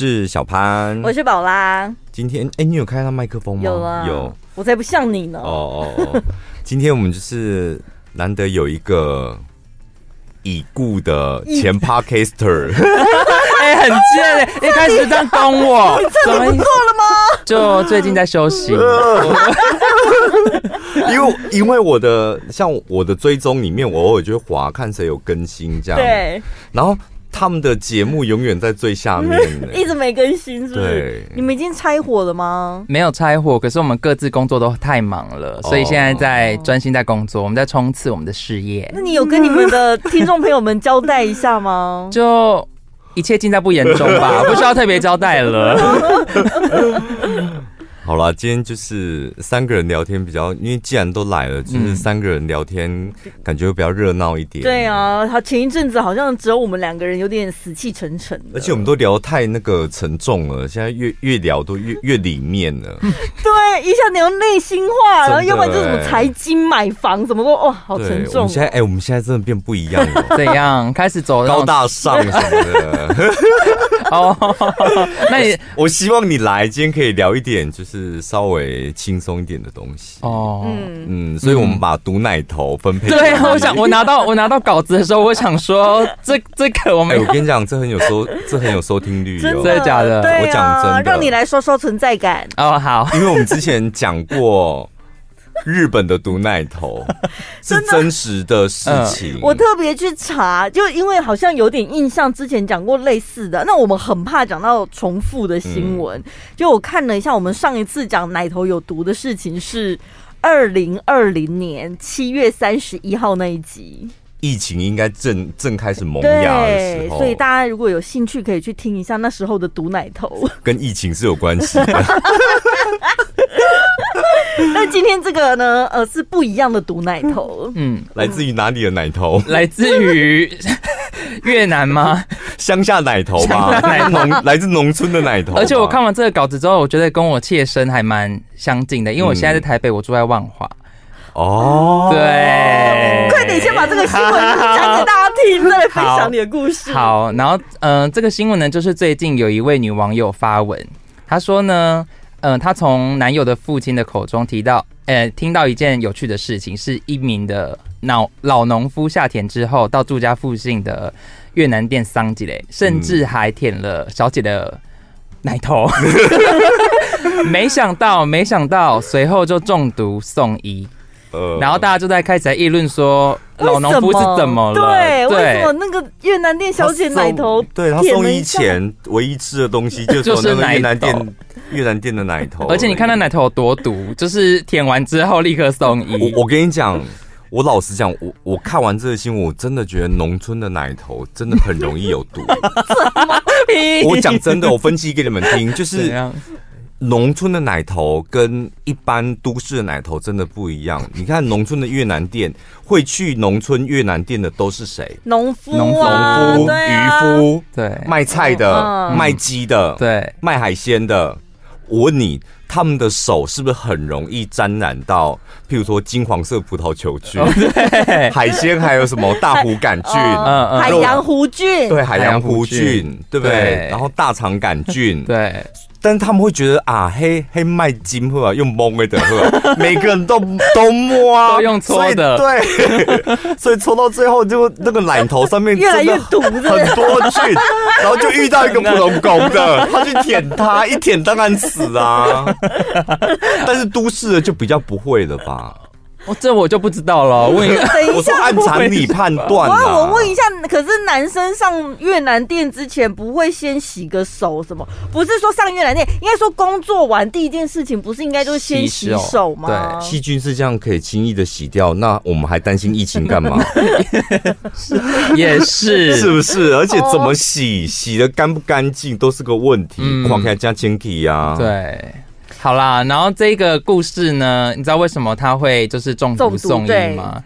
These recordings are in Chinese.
我是小潘，我是宝拉。今天哎、欸，你有开到麦克风吗？有啊，有。我才不像你呢。哦哦哦，今天我们就是难得有一个已故的前 Podcaster，哎、欸，很贱，一开始这样攻我，你这里不做了吗？就最近在休息。因为因为我的像我的追踪里面，我偶尔就会划看谁有更新这样。对，然后。他们的节目永远在最下面，一直没更新，是不是？你们已经拆伙了吗？没有拆伙，可是我们各自工作都太忙了，所以现在在专心在工作，我们在冲刺我们的事业。那你有跟你们的听众朋友们交代一下吗？就一切尽在不言中吧，不需要特别交代了。好了，今天就是三个人聊天比较，因为既然都来了，就是三个人聊天，感觉会比较热闹一点。对啊，他前一阵子好像只有我们两个人，有点死气沉沉。而且我们都聊太那个沉重了，现在越越聊都越越里面了。对，一下聊内心话，然后要不然就什么财经、买房，怎么说哇，好沉重。我们现在哎、欸，我们现在真的变不一样了。怎样？开始走高大上什么的。哦，那你我希望你来，今天可以聊一点，就是稍微轻松一点的东西。哦，嗯嗯，所以我们把毒奶头分配。对，我想我拿到我拿到稿子的时候，我想说 这这个我们、欸，我跟你讲，这很有收，这很有收听率，真的假的？啊、我讲真的，让你来说说存在感。哦，好，因为我们之前讲过。日本的毒奶头 是真实的事情，我特别去查，就因为好像有点印象，之前讲过类似的。那我们很怕讲到重复的新闻，嗯，就我看了一下，我们上一次讲奶头有毒的事情是二零二零年七月三十一号那一集。疫情应该正正开始萌芽的时候，所以大家如果有兴趣，可以去听一下那时候的毒奶头，跟疫情是有关系的。这个呢，呃，是不一样的毒奶头。嗯，来自于哪里的奶头？来自于越南吗？乡下奶头吗？农来自农村的奶头。而且我看完这个稿子之后，我觉得跟我切身还蛮相近的，因为我现在在台北，我住在万华。哦，对，快点先把这个新闻讲给大家听，再来分享你的故事。好，好然后，嗯、呃，这个新闻呢，就是最近有一位女网友发文，她说呢，嗯、呃，她从男友的父亲的口中提到，呃，听到一件有趣的事情，是一名的老老农夫下田之后，到住家附近的越南店桑吉嘞，甚至还舔了小姐的奶头。嗯、没想到，没想到，随后就中毒送医。呃，然后大家就在开始在议论说，老农夫是怎么了？对，为什么那个越南店小姐奶头？对，他送医前唯一吃的东西 就是那个越南店越南店的奶头。而且你看那奶头有多毒，就是舔完之后立刻送医。我我跟你讲，我老实讲，我我看完这个新闻，我真的觉得农村的奶头真的很容易有毒。我讲真的，我分析给你们听，就是。农村的奶头跟一般都市的奶头真的不一样。你看，农村的越南店会去农村越南店的都是谁？农夫、农夫、渔夫、啊夫，对，卖菜的、嗯、卖鸡的，对，卖海鲜的。我问你，他们的手是不是很容易沾染到？譬如说金黄色葡萄球菌，对，海鲜还有什么大湖杆菌、嗯嗯、海洋弧菌，对，海洋弧菌，菌，对不？对，然后大肠杆菌，对。但是他们会觉得啊，黑黑卖金货啊，用蒙的货，每个人都都摸啊，都用搓的，对，所以搓到最后就那个奶头上面越来越毒，很多菌，然后就遇到一个普通狗的，他去舔它，一舔当然死啊。但是都市的就比较不会了吧？我这我就不知道了。问一下，等一下，按常理判断。我问一下，可是男生上越南店之前不会先洗个手什么？不是说上越南店，应该说工作完第一件事情不是应该就是先洗手吗？对，细菌是这样可以轻易的洗掉，那我们还担心疫情干嘛？也是，是不是？而且怎么洗，洗的干不干净都是个问题。况且加清体呀，对。好啦，然后这个故事呢，你知道为什么他会就是中毒送医吗？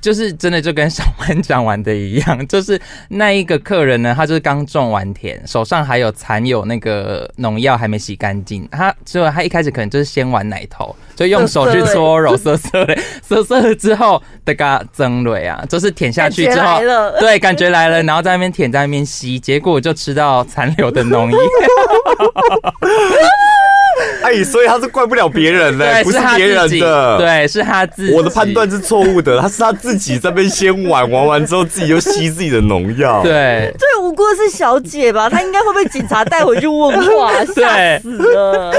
就是真的就跟小曼讲完的一样，就是那一个客人呢，他就是刚种完田，手上还有残有那个农药还没洗干净，他所以他一开始可能就是先玩奶头，就用手去搓揉涩涩的，涩涩了之后的嘎增蕊啊，就是舔下去之后，对，感觉来了，然后在那边舔，在那边吸，结果就吃到残留的农药。哎，所以他是怪不了别人嘞，不是别人的，对，是他自己。我的判断是错误的，他是他自己在那边先玩，玩完之后自己又吸自己的农药。对，最无辜的是小姐吧？她应该会被警察带回去问话，吓死了。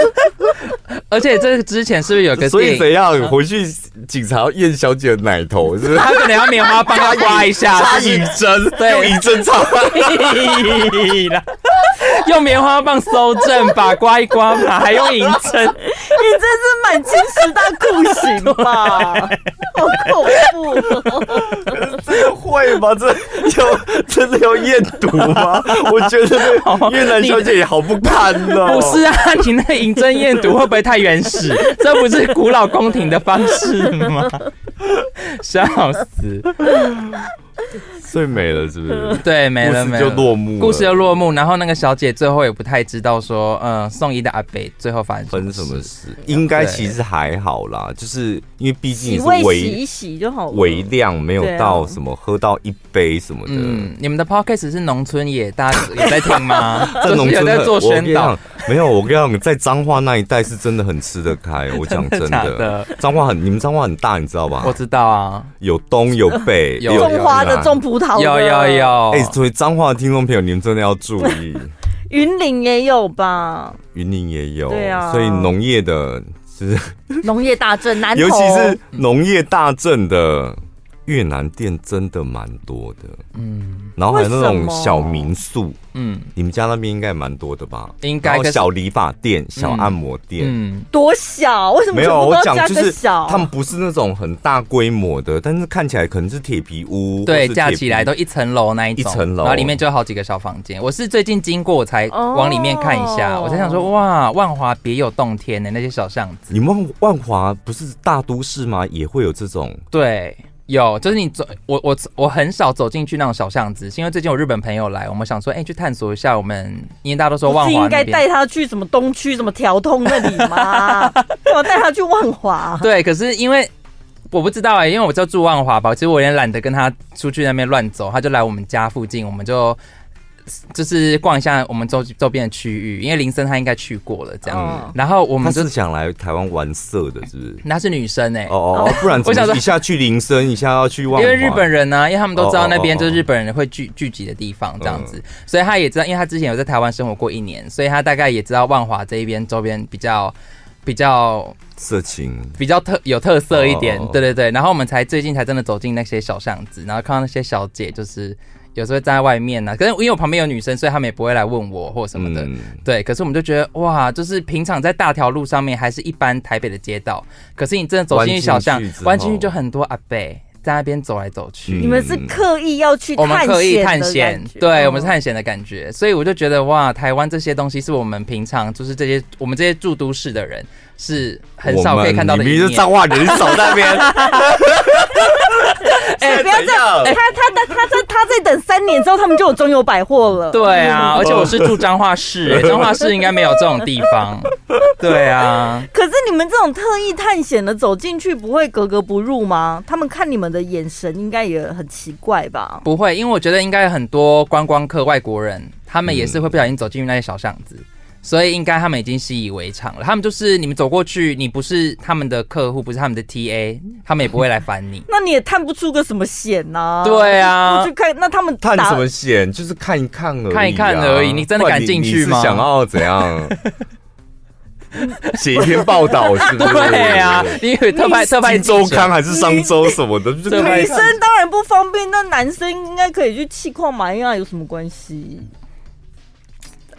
而且这之前是不是有个？所以怎样回去警察要验小姐的奶头？是不是？他可能要棉花帮他刮一下，插银针，对，用银针插。用棉花棒搜证吧，刮一刮嘛，还用银针，你这是满清十大酷刑吧？好恐怖！这个会吗？这要真的要验毒吗？我觉得越南小姐也好不堪哦。不是啊，你那银针验毒会不会太原始？这不是古老宫廷的方式吗？笑死！所以没了，是不是？对，没了，没了，就落幕，故事就落幕。然后那个小姐最后也不太知道说，嗯，送医的阿北最后发生分什么事？应该其实还好啦，就是因为毕竟是微洗一洗就好，微量没有到什么喝到一杯什么的。嗯，你们的 podcast 是农村也大家也在听吗？在农村在做宣导。没有，我跟你讲，在彰化那一带是真的很吃得开。我讲真的，彰化很，你们彰化很大，你知道吧？我知道啊，有东有北，有种花的，种葡萄的，有有有。哎，所以脏话的听众朋友，你们真的要注意。云林也有吧？云林也有，对啊。所以农业的，就是农业大镇，南，尤其是农业大镇的。越南店真的蛮多的，嗯，然后还有那种小民宿，嗯，你们家那边应该蛮多的吧？应该小理发店、小按摩店，嗯，多小？为什么没有？我讲就是小，他们不是那种很大规模的，但是看起来可能是铁皮屋，对，架起来都一层楼那一种，一层楼，然后里面就有好几个小房间。我是最近经过，我才往里面看一下，我才想说，哇，万华别有洞天的那些小巷子。你们万华不是大都市吗？也会有这种？对。有，就是你走，我我我很少走进去那种小巷子，是因为最近有日本朋友来，我们想说，哎、欸，去探索一下。我们因为大家都说万华，应该带他去什么东区、什么条通那里吗？我带他去万华。对，可是因为我不知道哎、欸，因为我就住万华吧，其实我有点懒得跟他出去那边乱走，他就来我们家附近，我们就。就是逛一下我们周周边的区域，因为林森他应该去过了，这样。嗯、然后我们就想来台湾玩色的，是不是？那是女生哎、欸，哦哦，不然我想说一下去林森，一下要去万华。因为日本人呢、啊，因为他们都知道那边就是日本人会聚聚集的地方，这样子，嗯、所以他也知道，因为他之前有在台湾生活过一年，所以他大概也知道万华这一边周边比较比较色情，比较特有特色一点。哦、对对对，然后我们才最近才真的走进那些小巷子，然后看到那些小姐就是。有时候站在外面呢、啊，可是因为我旁边有女生，所以他们也不会来问我或什么的。嗯、对，可是我们就觉得哇，就是平常在大条路上面还是一般台北的街道，可是你真的走进去小巷，弯进去就很多阿伯在那边走来走去。你们是刻意要去探险？我们刻意探险，对，我们是探险的感觉，所以我就觉得哇，台湾这些东西是我们平常就是这些我们这些住都市的人是很少可以看到的一面。你是彰化人手那边。哎，不要这样！他他他他在他在等三年之后，他们就有中友百货了。对啊，而且我是住彰化市，彰化市应该没有这种地方。对啊，可是你们这种特意探险的走进去，不会格格不入吗？他们看你们的眼神应该也很奇怪吧？不会，因为我觉得应该有很多观光客、外国人，他们也是会不小心走进去那些小巷子。所以应该他们已经习以为常了。他们就是你们走过去，你不是他们的客户，不是他们的 TA，他们也不会来烦你。那你也探不出个什么险呐、啊？对啊，去看那他们探什么险？就是看一看而已、啊，看一看而已。你真的敢进去吗？想要怎样？写一篇报道是不是？对啊，因为特派特派周刊还是商周什么的？女生当然不方便，那男生应该可以去气矿买啊，有什么关系？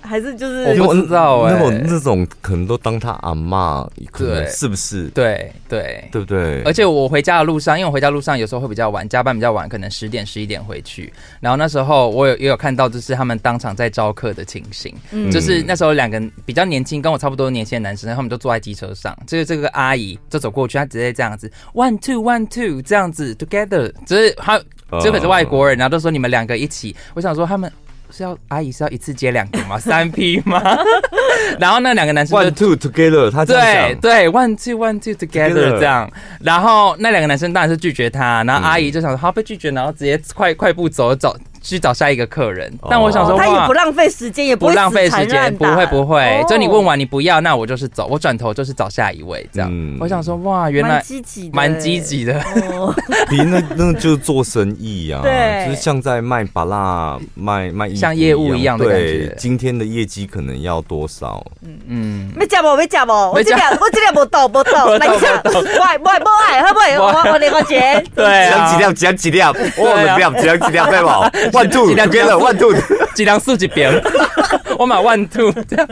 还是就是我不知道哎、欸，那种那种可能都当他阿妈，可能是不是？对对对不对？而且我回家的路上，因为我回家路上有时候会比较晚，加班比较晚，可能十点十一点回去。然后那时候我有也有看到，就是他们当场在招客的情形，嗯、就是那时候两个比较年轻，跟我差不多年轻的男生，他们都坐在机车上，就是这个阿姨就走过去，她直接这样子 one two one two 这样子 together，就是他。这可是外国人，然后都说你们两个一起。我想说他们是要阿姨是要一次接两个吗？三批吗？然后那两个男生 one two together，他对对 one two one two together 这样。然后那两个男生当然是拒绝他，然后阿姨就想说好被拒绝，然后直接快快步走走。去找下一个客人，但我想说，他也不浪费时间，也不浪费时间，不会不会。就你问完你不要，那我就是走，我转头就是找下一位这样。我想说，哇，原来积极，蛮积极的。比那那就是做生意啊，对，就是像在卖巴拉卖卖像业务一样的感觉。今天的业绩可能要多少？嗯嗯，没加不？没加不？我这边我这边不到不到，来一下，喂喂不爱，会不会我我那个钱？对，几两几两几两几两，我两几两几两几两对不？万兔，两边了万兔，几两数几边？我买万兔，这样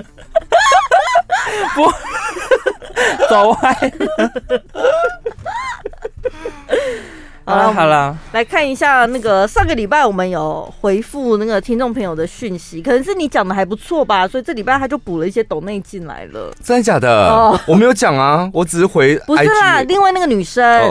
不走歪。好了好了，来看一下那个上个礼拜我们有回复那个听众朋友的讯息，可能是你讲的还不错吧，所以这礼拜他就补了一些抖内进来了。真的假的？哦，我没有讲啊，我只是回。不是啦，另外那个女生，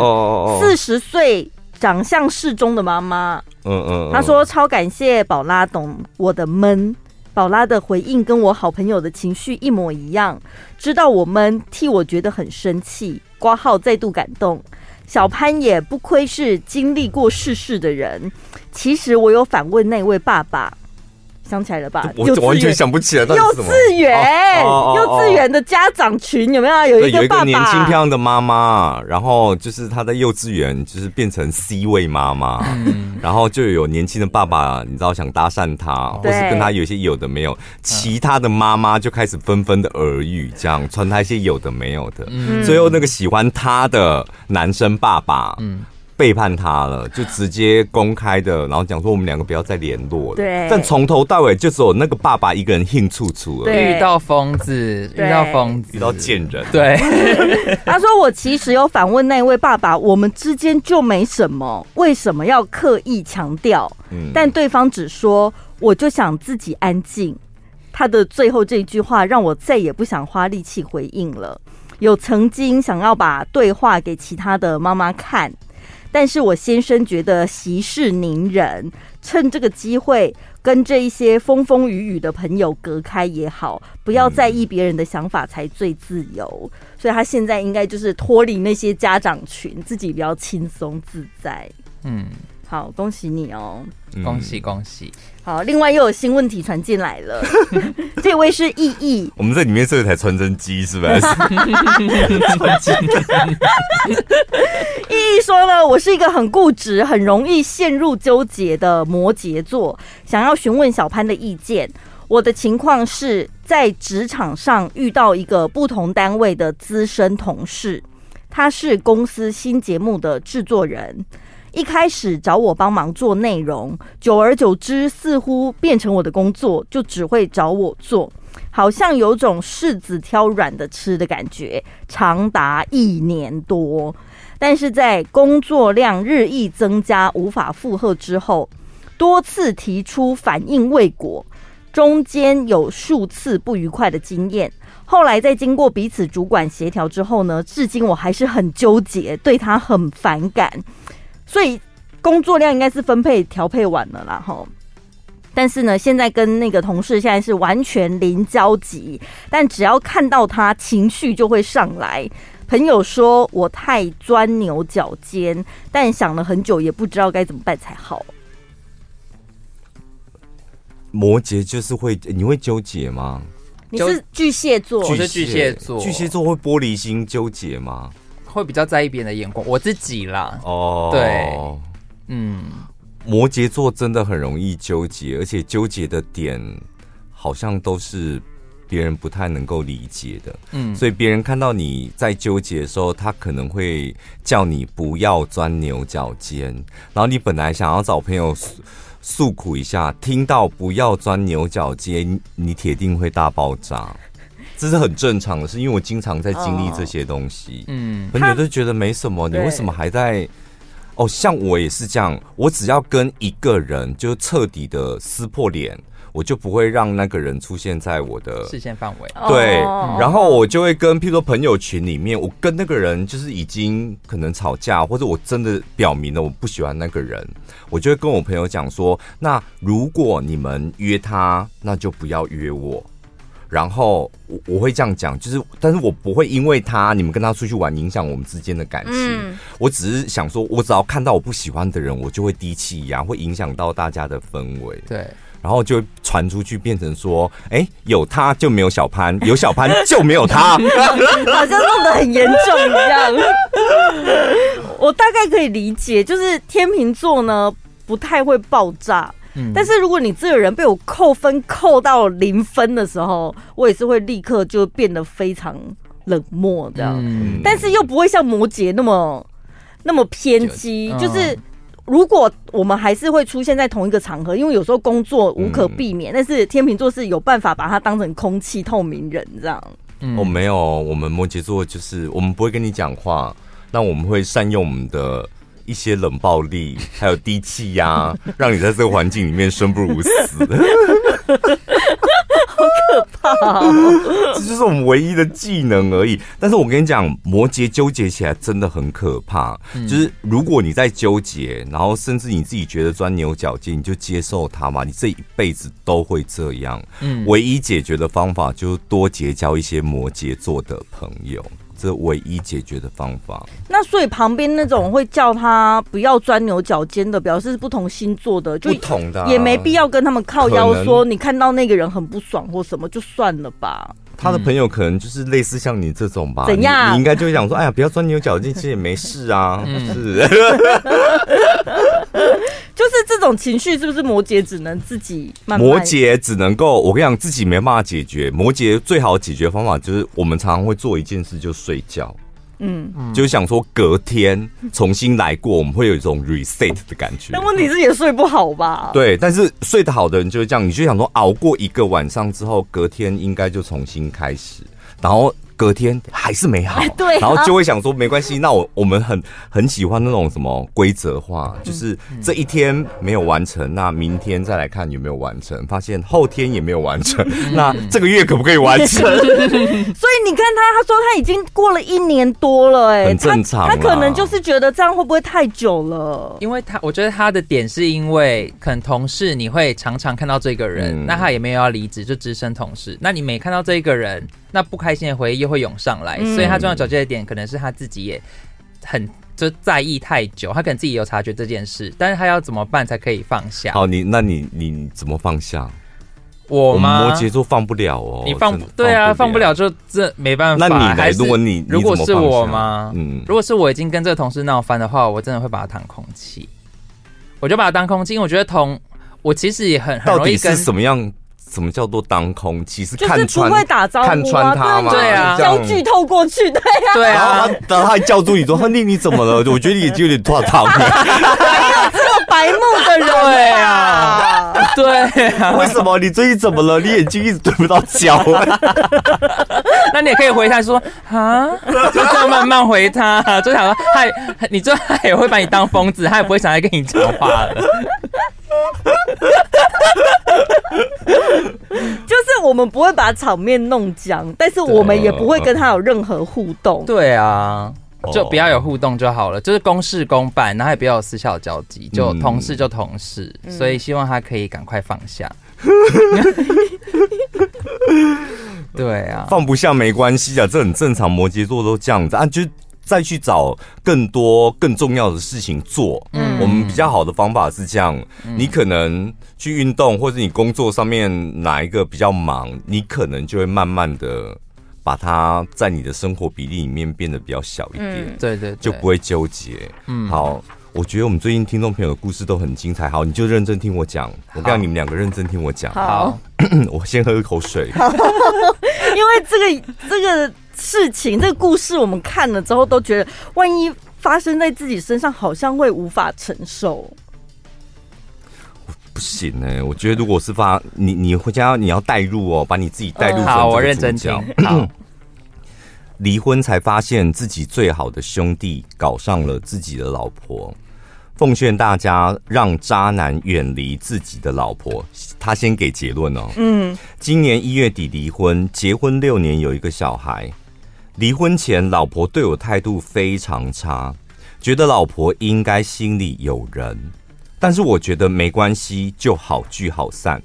四十岁。长相适中的妈妈，嗯嗯，她说超感谢宝拉懂我的闷，宝拉的回应跟我好朋友的情绪一模一样，知道我闷，替我觉得很生气，挂号再度感动。小潘也不愧是经历过世事的人，其实我有反问那位爸爸。想起来了吧？我完全想不起来。幼稚园，幼稚园的家长群有没有？有一个爸爸，年轻漂亮的妈妈，然后就是她在幼稚园，就是变成 C 位妈妈，然后就有年轻的爸爸，你知道想搭讪她，或是跟她有些有的没有，其他的妈妈就开始纷纷的耳语，这样传她一些有的没有的，最后那个喜欢她的男生爸爸，嗯。背叛他了，就直接公开的，然后讲说我们两个不要再联络了。对，但从头到尾就只有那个爸爸一个人兴处处了。遇到疯子，遇到疯子，遇到贱人。对，他说我其实有反问那位爸爸，我们之间就没什么，为什么要刻意强调？嗯，但对方只说我就想自己安静。他的最后这一句话让我再也不想花力气回应了。有曾经想要把对话给其他的妈妈看。但是我先生觉得息事宁人，趁这个机会跟这一些风风雨雨的朋友隔开也好，不要在意别人的想法才最自由。所以他现在应该就是脱离那些家长群，自己比较轻松自在。嗯。好，恭喜你哦！恭喜恭喜！好，另外又有新问题传进来了，这位是意义。我们这里面是一台传真机，是不是？传真。意义说了，我是一个很固执、很容易陷入纠结的摩羯座，想要询问小潘的意见。我的情况是在职场上遇到一个不同单位的资深同事，他是公司新节目的制作人。一开始找我帮忙做内容，久而久之，似乎变成我的工作，就只会找我做，好像有种柿子挑软的吃的感觉，长达一年多。但是在工作量日益增加、无法负荷之后，多次提出反应未果，中间有数次不愉快的经验。后来在经过彼此主管协调之后呢，至今我还是很纠结，对他很反感。所以工作量应该是分配调配完了啦，哈。但是呢，现在跟那个同事现在是完全零交集，但只要看到他，情绪就会上来。朋友说我太钻牛角尖，但想了很久也不知道该怎么办才好。摩羯就是会，你会纠结吗？你是巨蟹座，我是巨蟹座，巨蟹座会玻璃心纠结吗？会比较在意别人的眼光，我自己啦。哦，对，嗯，摩羯座真的很容易纠结，而且纠结的点好像都是别人不太能够理解的。嗯，所以别人看到你在纠结的时候，他可能会叫你不要钻牛角尖。然后你本来想要找朋友诉诉苦一下，听到不要钻牛角尖，你铁定会大爆炸。这是很正常的事，因为我经常在经历这些东西。嗯，朋友都觉得没什么，你为什么还在？哦，像我也是这样，我只要跟一个人就彻底的撕破脸。我就不会让那个人出现在我的视线范围。对，然后我就会跟，譬如说朋友群里面，我跟那个人就是已经可能吵架，或者我真的表明了我不喜欢那个人，我就会跟我朋友讲说，那如果你们约他，那就不要约我。然后我我会这样讲，就是，但是我不会因为他你们跟他出去玩影响我们之间的感情。嗯，我只是想说，我只要看到我不喜欢的人，我就会低气压，会影响到大家的氛围。对。然后就传出去，变成说：“哎，有他就没有小潘，有小潘就没有他，好像弄得很严重一样。”我大概可以理解，就是天秤座呢不太会爆炸，嗯，但是如果你这个人被我扣分扣到零分的时候，我也是会立刻就变得非常冷漠这样，嗯，但是又不会像摩羯那么那么偏激，就，就是。如果我们还是会出现在同一个场合，因为有时候工作无可避免，嗯、但是天秤座是有办法把它当成空气透明人这样。嗯、哦，没有，我们摩羯座就是我们不会跟你讲话，那我们会善用我们的一些冷暴力，还有低气压，让你在这个环境里面生不如死。好可怕哦！这就是我们唯一的技能而已。但是我跟你讲，摩羯纠结起来真的很可怕。就是如果你在纠结，然后甚至你自己觉得钻牛角尖，你就接受它嘛。你这一辈子都会这样。嗯，唯一解决的方法就是多结交一些摩羯座的朋友。这唯一解决的方法。那所以旁边那种会叫他不要钻牛角尖的，表示是不同星座的，就不同的，也没必要跟他们靠腰说，你看到那个人很不爽或什么，就算了吧。他的朋友可能就是类似像你这种吧？怎样？你，你应该就会想说，哎呀，不要钻牛角尖，其实也没事啊，是这种情绪，是不是摩羯只能自己慢慢？摩羯只能够，我跟你讲，自己没办法解决。摩羯最好解决方法就是，我们常常会做一件事，就睡觉。嗯，就想说隔天重新来过，我们会有一种 reset 的感觉。但问题是也睡不好吧？对，但是睡得好的人就是这样，你就想说熬过一个晚上之后，隔天应该就重新开始，然后。隔天还是没好，对，然后就会想说没关系，那我我们很很喜欢那种什么规则化，就是这一天没有完成，那明天再来看有没有完成，发现后天也没有完成，那这个月可不可以完成？所以你看他，他说他已经过了一年多了，哎，很正常，他可能就是觉得这样会不会太久了？因为他我觉得他的点是因为可能同事你会常常看到这个人，那他也没有要离职，就资深同事，那你每看到这个人。那不开心的回忆又会涌上来，嗯、所以他重要找这个点，可能是他自己也很就在意太久，他可能自己有察觉这件事，但是他要怎么办才可以放下？好，你那你你怎么放下？我吗？我摩羯座放不了哦，你放，对啊，放不了就这没办法。那你来，如果你，你如果是我吗？嗯，如果是我已经跟这个同事闹翻的话，我真的会把他当空气，我就把他当空气，因为我觉得同我其实也很很容易跟什么样。什么叫做当空气？是看穿，不会打招呼啊，看穿他吗？对啊，焦剧透过去，对啊，对啊。然后他，还叫住你说：“亨利，你怎么了？”我觉得你眼睛有点脱糖。没有白目的人，对啊，对啊。为什么？你最近怎么了？你眼睛一直对不到焦。啊那你也可以回他说：“啊，就这样慢慢回他，就想说他，你就他也会把你当疯子，他也不会想来跟你讲话了。” 就是我们不会把场面弄僵，但是我们也不会跟他有任何互动。对啊，就不要有互动就好了，就是公事公办，然后也不要有私下交集，就同事就同事。嗯、所以希望他可以赶快放下。对啊，放不下没关系啊，这很正常，摩羯座都这样子啊，就。再去找更多更重要的事情做。嗯，我们比较好的方法是这样：嗯、你可能去运动，或者你工作上面哪一个比较忙，你可能就会慢慢的把它在你的生活比例里面变得比较小一点。嗯、对，对对，就不会纠结。嗯，好，我觉得我们最近听众朋友的故事都很精彩。好，你就认真听我讲。我告诉你们两个认真听我讲。好，我先喝一口水。因为这个这个。事情这个故事，我们看了之后都觉得，万一发生在自己身上，好像会无法承受。不行哎、欸，我觉得如果是发你，你回家你要带入哦，把你自己带入、嗯。好，我认真听。离婚才发现自己最好的兄弟搞上了自己的老婆，奉劝大家让渣男远离自己的老婆。他先给结论哦。嗯，今年一月底离婚，结婚六年有一个小孩。离婚前，老婆对我态度非常差，觉得老婆应该心里有人。但是我觉得没关系，就好聚好散。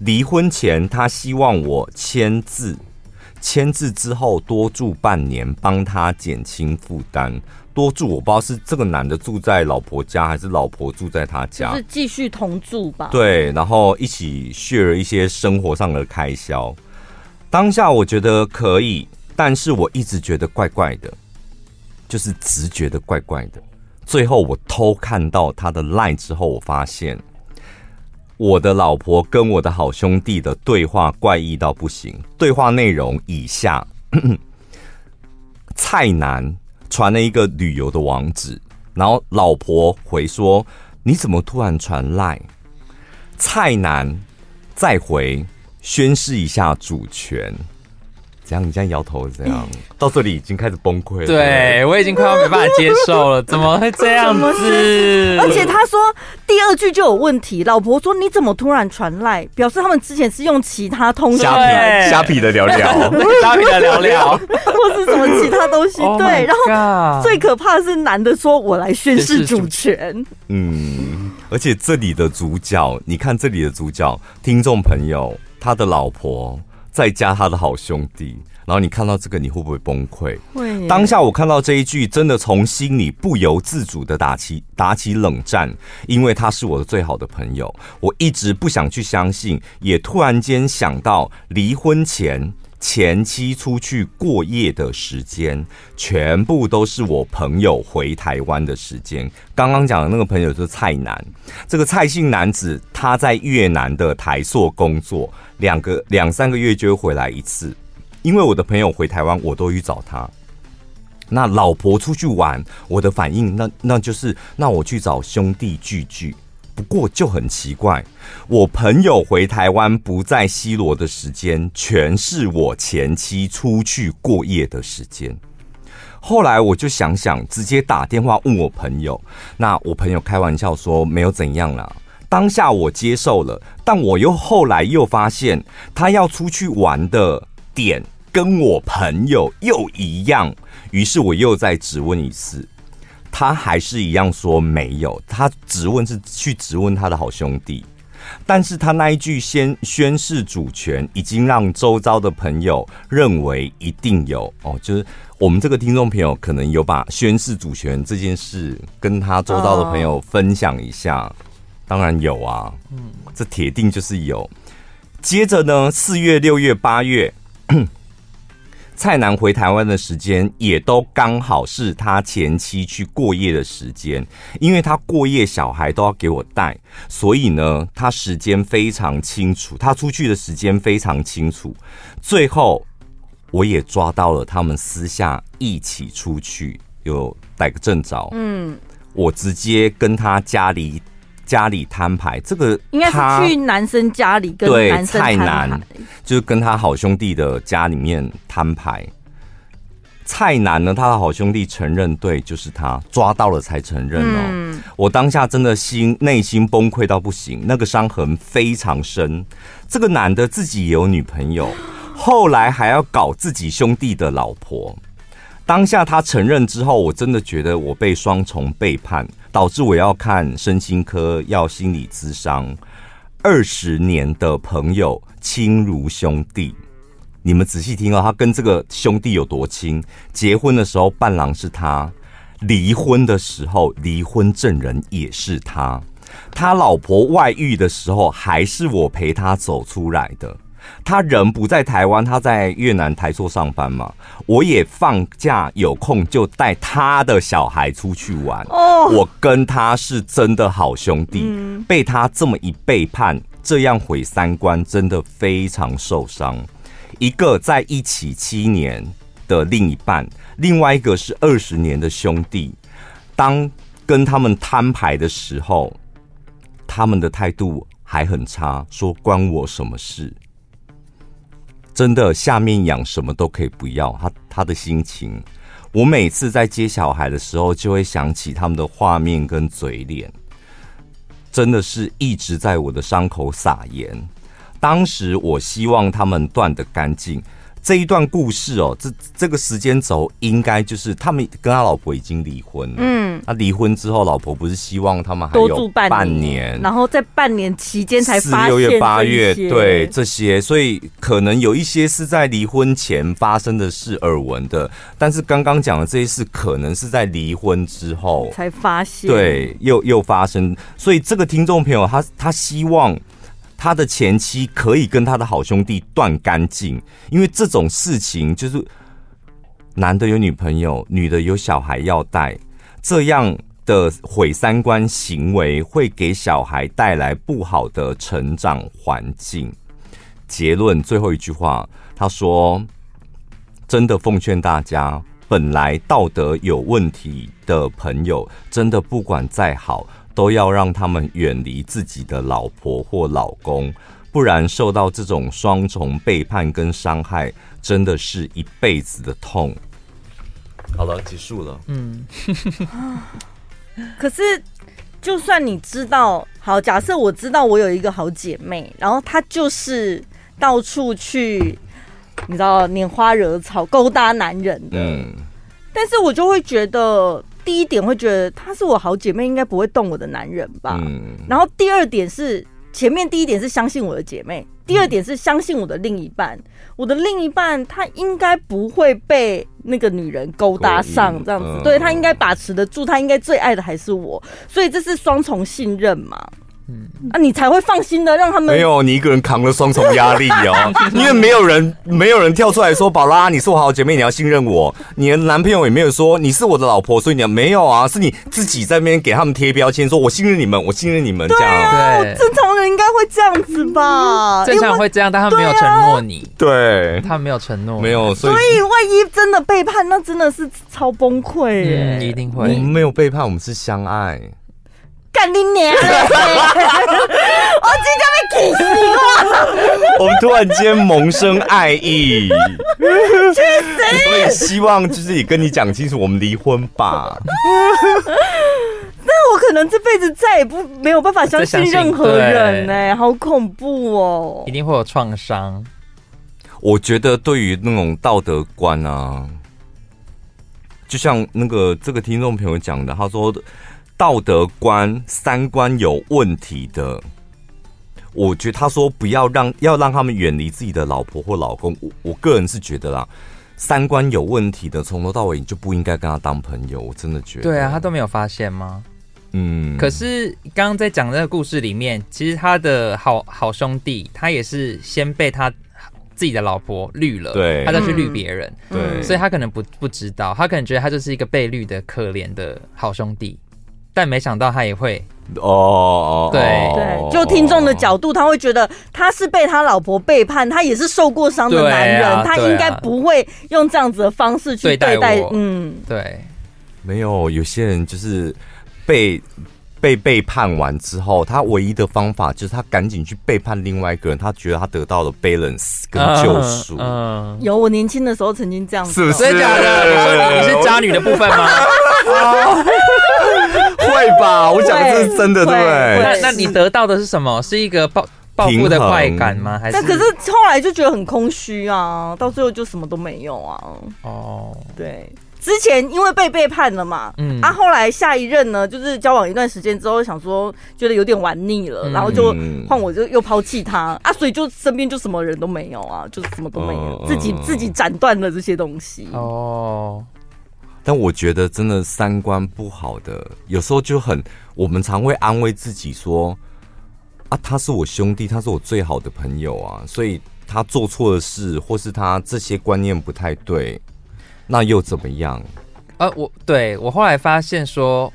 离婚前，他希望我签字。签字之后多住半年，帮他减轻负担。多住我不知道是这个男的住在老婆家，还是老婆住在他家，就是继续同住吧。对，然后一起 share 一些生活上的开销。当下我觉得可以，但是我一直觉得怪怪的，就是直觉的怪怪的。最后我偷看到他的 line 之后，我发现。我的老婆跟我的好兄弟的对话怪异到不行。对话内容以下：蔡男传了一个旅游的网址，然后老婆回说：“你怎么突然传赖？”蔡男再回宣示一下主权。这样，你这样摇头是这样，到这里已经开始崩溃了。对，我已经快要没办法接受了，怎么会这样子？而且他说第二句就有问题，老婆说，你怎么突然传赖？表示他们之前是用其他通讯，虾皮虾皮的聊聊，虾皮的聊聊，或是什么其他东西。对，然后最可怕的是男的说，我来宣誓主权。嗯，而且这里的主角，你看这里的主角，听众朋友，他的老婆。再加他的好兄弟，然后你看到这个，你会不会崩溃？会。当下我看到这一句，真的从心里不由自主的打起打起冷战，因为他是我的最好的朋友。我一直不想去相信，也突然间想到离婚前前妻出去过夜的时间，全部都是我朋友回台湾的时间。刚刚讲的那个朋友就是蔡男，这个蔡姓男子他在越南的台塑工作。两个两三个月就会回来一次，因为我的朋友回台湾，我都去找他。那老婆出去玩，我的反应那那就是那我去找兄弟聚聚。不过就很奇怪，我朋友回台湾不在西罗的时间，全是我前妻出去过夜的时间。后来我就想想，直接打电话问我朋友。那我朋友开玩笑说没有怎样啦。当下我接受了，但我又后来又发现他要出去玩的点跟我朋友又一样，于是我又再质问一次，他还是一样说没有。他质问是去质问他的好兄弟，但是他那一句先宣誓主权，已经让周遭的朋友认为一定有哦，就是我们这个听众朋友可能有把宣誓主权这件事跟他周遭的朋友分享一下。当然有啊，嗯，这铁定就是有。接着呢，四月、六月、八月，蔡南回台湾的时间也都刚好是他前妻去过夜的时间，因为他过夜小孩都要给我带，所以呢，他时间非常清楚，他出去的时间非常清楚。最后，我也抓到了他们私下一起出去，有逮个正着。嗯，我直接跟他家里。家里摊牌，这个应该是去男生家里跟男生蔡男就是跟他好兄弟的家里面摊牌。蔡南呢，他的好兄弟承认，对，就是他抓到了才承认哦。嗯、我当下真的心内心崩溃到不行，那个伤痕非常深。这个男的自己也有女朋友，后来还要搞自己兄弟的老婆。当下他承认之后，我真的觉得我被双重背叛。导致我要看身心科，要心理咨商。二十年的朋友，亲如兄弟。你们仔细听哦，他跟这个兄弟有多亲？结婚的时候伴郎是他，离婚的时候离婚证人也是他。他老婆外遇的时候，还是我陪他走出来的。他人不在台湾，他在越南台塑上班嘛。我也放假有空就带他的小孩出去玩。哦，我跟他是真的好兄弟，被他这么一背叛，这样毁三观，真的非常受伤。一个在一起七年的另一半，另外一个是二十年的兄弟。当跟他们摊牌的时候，他们的态度。还很差，说关我什么事？真的下面养，什么都可以不要。他他的心情，我每次在接小孩的时候，就会想起他们的画面跟嘴脸，真的是一直在我的伤口撒盐。当时我希望他们断得干净。这一段故事哦，这这个时间轴应该就是他们跟他老婆已经离婚了。嗯，他离婚之后，老婆不是希望他们还有多住半年，半年，然后在半年期间才发现四六月八月对这些，所以可能有一些是在离婚前发生的事耳闻的，但是刚刚讲的这些事可能是在离婚之后才发现，对，又又发生，所以这个听众朋友他他希望。他的前妻可以跟他的好兄弟断干净，因为这种事情就是男的有女朋友，女的有小孩要带，这样的毁三观行为会给小孩带来不好的成长环境。结论最后一句话，他说：“真的奉劝大家，本来道德有问题的朋友，真的不管再好。”都要让他们远离自己的老婆或老公，不然受到这种双重背叛跟伤害，真的是一辈子的痛。好了，结束了。嗯，可是就算你知道，好，假设我知道我有一个好姐妹，然后她就是到处去，你知道拈花惹草、勾搭男人的，嗯，但是我就会觉得。第一点会觉得她是我好姐妹，应该不会动我的男人吧。嗯。然后第二点是前面第一点是相信我的姐妹，第二点是相信我的另一半。我的另一半他应该不会被那个女人勾搭上这样子，对，他应该把持得住，他应该最爱的还是我，所以这是双重信任嘛。嗯，啊，你才会放心的让他们。没有，你一个人扛了双重压力哦，因为没有人，没有人跳出来说，宝拉，你是我好姐妹，你要信任我。你的男朋友也没有说你是我的老婆，所以你要没有啊，是你自己在那边给他们贴标签，说我信任你们，我信任你们这样。对正常人应该会这样子吧？正常人会这样，但他没有承诺你，对，他没有承诺，没有，所以，所以万一真的背叛，那真的是超崩溃耶，嗯，一定会。我们没有背叛，我们是相爱。干你娘！我今天被气死了。我们突然间萌生爱意，去死！所以希望就是也跟你讲清楚，我们离婚吧。那我可能这辈子再也不没有办法相信任何人呢、欸，好恐怖哦！一定会有创伤。我觉得对于那种道德观啊，就像那个这个听众朋友讲的，他说。道德观、三观有问题的，我觉得他说不要让要让他们远离自己的老婆或老公。我我个人是觉得啦，三观有问题的，从头到尾你就不应该跟他当朋友。我真的觉得，对啊，他都没有发现吗？嗯。可是刚刚在讲这个故事里面，其实他的好好兄弟，他也是先被他自己的老婆绿了，对，他再去绿别人，对，所以他可能不不知道，他可能觉得他就是一个被绿的可怜的好兄弟。但没想到他也会哦，对对，就听众的角度，他会觉得他是被他老婆背叛，他也是受过伤的男人，啊啊、他应该不会用这样子的方式去对待。嗯，对，没有，有些人就是被被背叛完之后，他唯一的方法就是他赶紧去背叛另外一个人，他觉得他得到了 balance 跟救赎。嗯，嗯有，我年轻的时候曾经这样子，是不是？真的假的？你是渣女的部分吗？会吧，我讲的这是真的，对不对？那那你得到的是什么？是一个报报复的快感吗？还是？但可是后来就觉得很空虚啊，到最后就什么都没有啊。哦，对，之前因为被背叛了嘛，嗯，啊，后来下一任呢，就是交往一段时间之后，想说觉得有点玩腻了，然后就换我就又抛弃他啊，所以就身边就什么人都没有啊，就什么都没有，自己自己斩断了这些东西。哦。但我觉得真的三观不好的，有时候就很，我们常会安慰自己说，啊，他是我兄弟，他是我最好的朋友啊，所以他做错了事，或是他这些观念不太对，那又怎么样？呃，我对我后来发现说，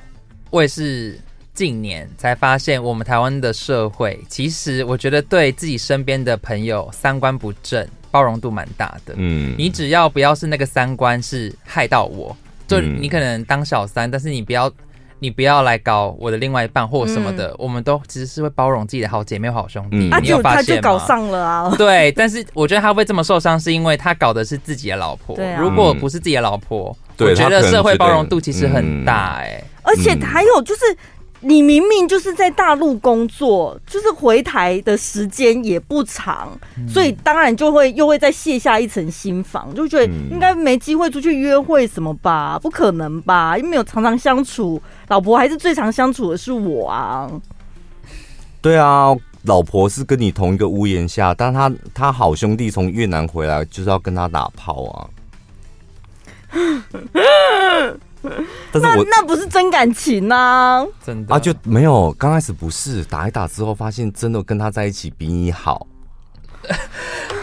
我也是近年才发现，我们台湾的社会，其实我觉得对自己身边的朋友三观不正，包容度蛮大的。嗯，你只要不要是那个三观是害到我。就你可能当小三，但是你不要，你不要来搞我的另外一半或什么的，嗯、我们都其实是会包容自己的好姐妹、好兄弟。啊，你有发现吗？他就搞上了啊！对，但是我觉得他会这么受伤，是因为他搞的是自己的老婆。对啊，如果不是自己的老婆，嗯、我觉得社会包容度其实很大哎、欸。而且还有就是。你明明就是在大陆工作，就是回台的时间也不长，嗯、所以当然就会又会再卸下一层心防，就觉得应该没机会出去约会什么吧？不可能吧？又没有常常相处，老婆还是最常相处的是我啊。对啊，老婆是跟你同一个屋檐下，但他他好兄弟从越南回来就是要跟他打炮啊。但是我那那不是真感情啊，真的啊就没有。刚开始不是打一打之后，发现真的跟他在一起比你好。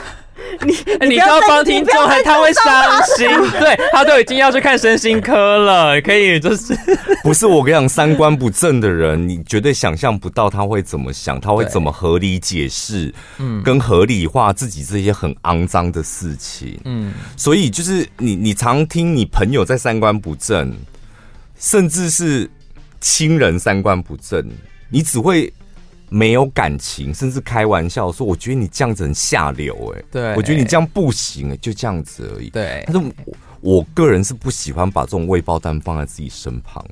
你你要帮听众，还他会伤心。对他都已经要去看身心科了，可以就是 不是我跟你讲，三观不正的人，你绝对想象不到他会怎么想，他会怎么合理解释，嗯，跟合理化自己这些很肮脏的事情，嗯，所以就是你你常听你朋友在三观不正，甚至是亲人三观不正，你只会。没有感情，甚至开玩笑说：“我觉得你这样子很下流。”哎，对，我觉得你这样不行，哎，就这样子而已。对，但是我我个人是不喜欢把这种未爆弹放在自己身旁，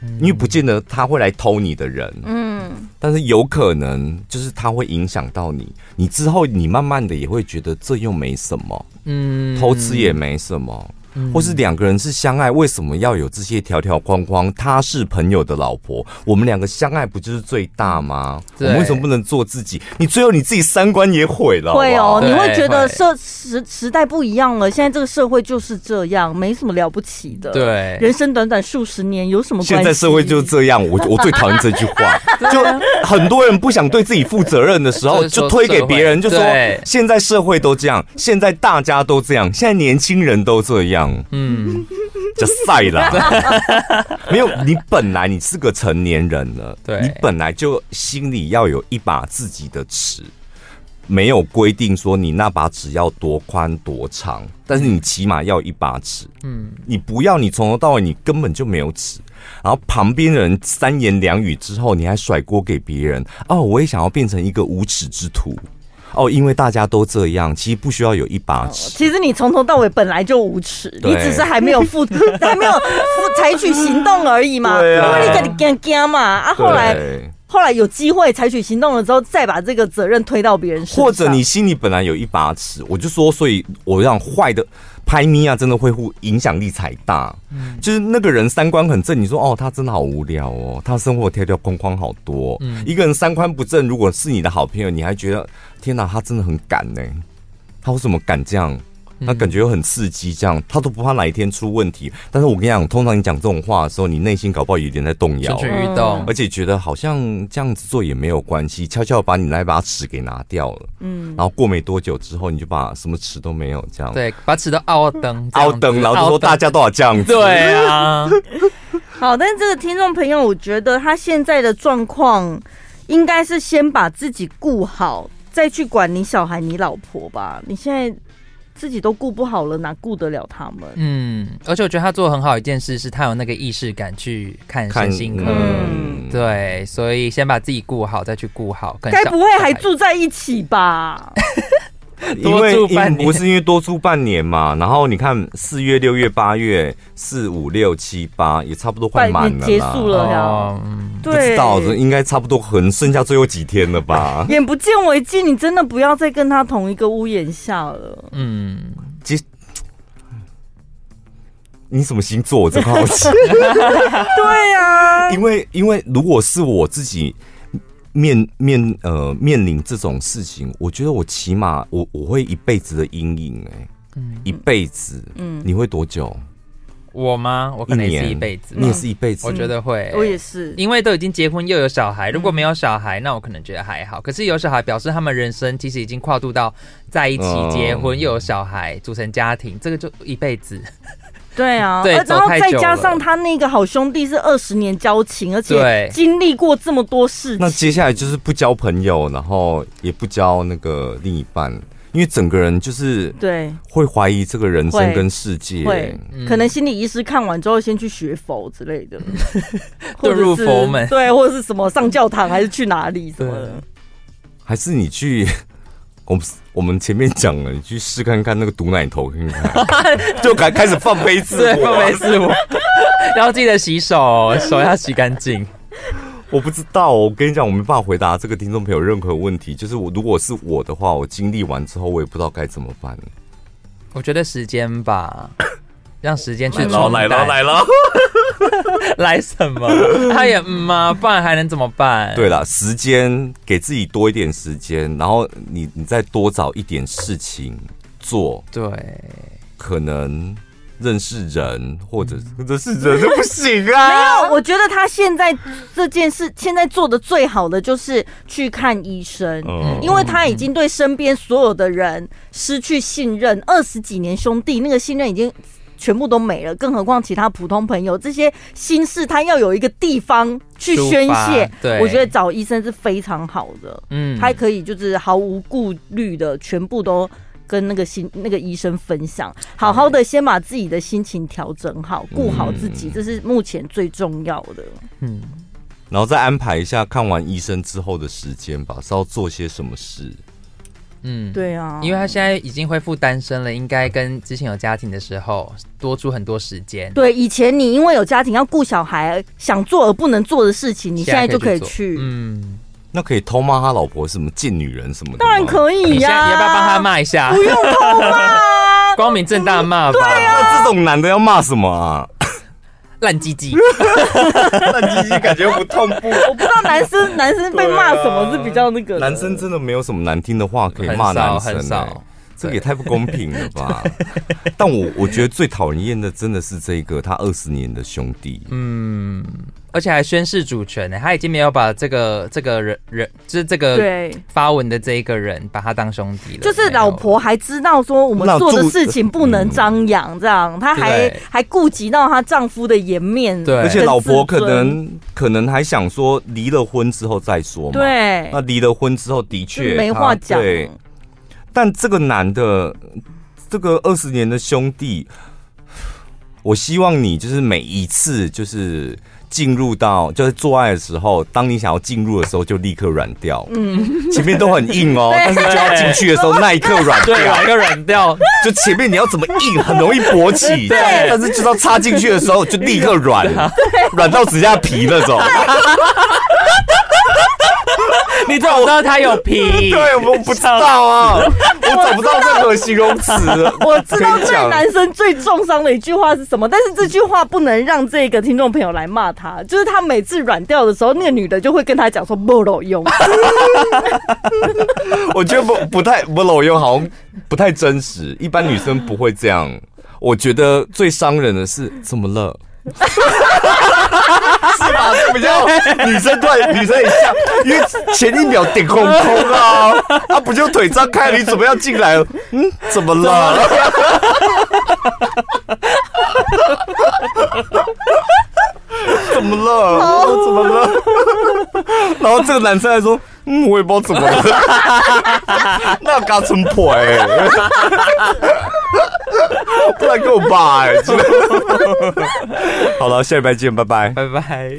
嗯、因为不见得他会来偷你的人，嗯，但是有可能就是他会影响到你，你之后你慢慢的也会觉得这又没什么，嗯，偷吃也没什么。或是两个人是相爱，为什么要有这些条条框框？他是朋友的老婆，我们两个相爱不就是最大吗？我们为什么不能做自己？你最后你自己三观也毁了好好？会哦，你会觉得社时时代不一样了，现在这个社会就是这样，没什么了不起的。对，人生短短数十年，有什么关系？现在社会就是这样，我 我最讨厌这句话。就很多人不想对自己负责任的时候，就推给别人，就说现在社会都这样，现在大家都这样，现在年轻人都这样。嗯，就晒了。没有，你本来你是个成年人了，对，你本来就心里要有一把自己的尺，没有规定说你那把尺要多宽多长，但是你起码要一把尺。嗯，你不要你从头到尾你根本就没有尺，然后旁边的人三言两语之后，你还甩锅给别人。哦，我也想要变成一个无耻之徒。哦，因为大家都这样，其实不需要有一把尺。其实你从头到尾本来就无耻，你只是还没有付，还没有付采取行动而已嘛。对啊，因为你跟你惊惊嘛啊，后来对后来有机会采取行动了之后，再把这个责任推到别人身上。或者你心里本来有一把尺，我就说，所以我让坏的。拍咪啊，真的会互影响力才大。嗯，就是那个人三观很正，你说哦，他真的好无聊哦，他生活条条框框好多。嗯，一个人三观不正，如果是你的好朋友，你还觉得天哪，他真的很敢呢，他为什么敢这样？他感觉又很刺激，这样他都不怕哪一天出问题。但是我跟你讲，通常你讲这种话的时候，你内心搞不好有点在动摇，蠢蠢欲动，而且觉得好像这样子做也没有关系，悄悄把你那把尺给拿掉了。嗯，然后过没多久之后，你就把什么尺都没有，这样对，把尺都凹灯，凹灯，然后就说大家都要这样子。对啊，好，但是这个听众朋友，我觉得他现在的状况应该是先把自己顾好，再去管你小孩、你老婆吧。你现在。自己都顾不好了，哪顾得了他们？嗯，而且我觉得他做的很好一件事是，他有那个意识感去看身心科。嗯，对，所以先把自己顾好，再去顾好。该不会还住在一起吧？因为因不是因为多住半年嘛，然后你看四月、六月、八月，四五六七八也差不多快满了，结束了呀。哦、对，不知道应该差不多可能剩下最后几天了吧？眼不见为净，你真的不要再跟他同一个屋檐下了。嗯，其实你什么星座？我真好奇。对呀、啊，因为因为如果是我自己。面面呃面临这种事情，我觉得我起码我我会一辈子的阴影哎、欸，嗯，一辈子，嗯，你会多久？我吗？我可能也是一辈子，你也是一辈子，我觉得会、欸，我也是，因为都已经结婚又有小孩，如果没有小孩，那我可能觉得还好。可是有小孩，表示他们人生其实已经跨度到在一起结婚又有小孩组成家庭，这个就一辈子。对啊，对，然后再加上他那个好兄弟是二十年交情，而且经历过这么多事情。那接下来就是不交朋友，然后也不交那个另一半，因为整个人就是对，会怀疑这个人生跟世界，会。可能心理医师看完之后先去学佛之类的，遁入佛门，对，或者是什么上教堂还是去哪里什么的，还是你去。我们我们前面讲了，你去试看看那个毒奶头，看看，就开开始放飞自我，放飞自我，然后记得洗手，手要洗干净。我不知道，我跟你讲，我没办法回答这个听众朋友任何问题。就是我如果是我的话，我经历完之后，我也不知道该怎么办。我觉得时间吧，让时间去冲来了来了。来了 来什么？他也嗯嘛，不然还能怎么办？对了，时间给自己多一点时间，然后你你再多找一点事情做。对，可能认识人，或者认识人都不行啊。没有，我觉得他现在这件事现在做的最好的就是去看医生，嗯，因为他已经对身边所有的人失去信任，二十几年兄弟那个信任已经。全部都没了，更何况其他普通朋友这些心事，他要有一个地方去宣泄。对，我觉得找医生是非常好的。嗯，他可以就是毫无顾虑的，全部都跟那个心那个医生分享，好好的先把自己的心情调整好，顾好自己，这是目前最重要的。嗯，然后再安排一下看完医生之后的时间吧，是要做些什么事。嗯，对啊，因为他现在已经恢复单身了，应该跟之前有家庭的时候多出很多时间。对，以前你因为有家庭要顾小孩，想做而不能做的事情，你现在就可以去。嗯，那可以偷骂他老婆什么贱女人什么的？当然可以呀、啊，你要不要帮他骂一下？不用偷骂，光明正大骂吧。对啊，那这种男的要骂什么啊？烂鸡鸡，烂鸡鸡感觉不痛不？我不知道男生男生被骂什么是比较那个。男生真的没有什么难听的话可以骂男生，欸，这个也太不公平了吧？但我我觉得最讨人厌的真的是这个他二十年的兄弟，嗯。而且还宣誓主权呢，他已经没有把这个这个人人，就是这个发文的这一个人，把他当兄弟了。就是老婆还知道说我们做的事情不能张扬，这样，他还还顾及到她丈夫的颜面。对，而且老婆可能可能还想说离了婚之后再说嘛。对，那离了婚之后的确没话讲。对，但这个男的，这个二十年的兄弟，我希望你就是每一次就是。进入到就是做爱的时候，当你想要进入的时候，就立刻软掉。嗯，前面都很硬哦，但是就要进去的时候，那一刻软掉，一个软掉。就前面你要怎么硬，很容易勃起。对，但是就到插进去的时候，就立刻软，软到指甲皮那种。你怎么知道他有皮？对，我不知道啊，我找不到任何形容词。我知道最男生最重伤的一句话是什么，但是这句话不能让这个听众朋友来骂他。就是他每次软掉的时候，那个女的就会跟他讲说“不老用”。我觉得不不太不老用，好像不太真实。一般女生不会这样。我觉得最伤人的是怎么了？比较女生对女生很像，因为前一秒点空空啊，啊不就腿张开，你怎么要进来了？嗯，怎么了？怎么了？怎么了？然后这个男生还说。嗯，我也不知道怎么了，那嘎成婆哎，不然给我爸哎，好了，下礼拜见，拜拜，拜拜。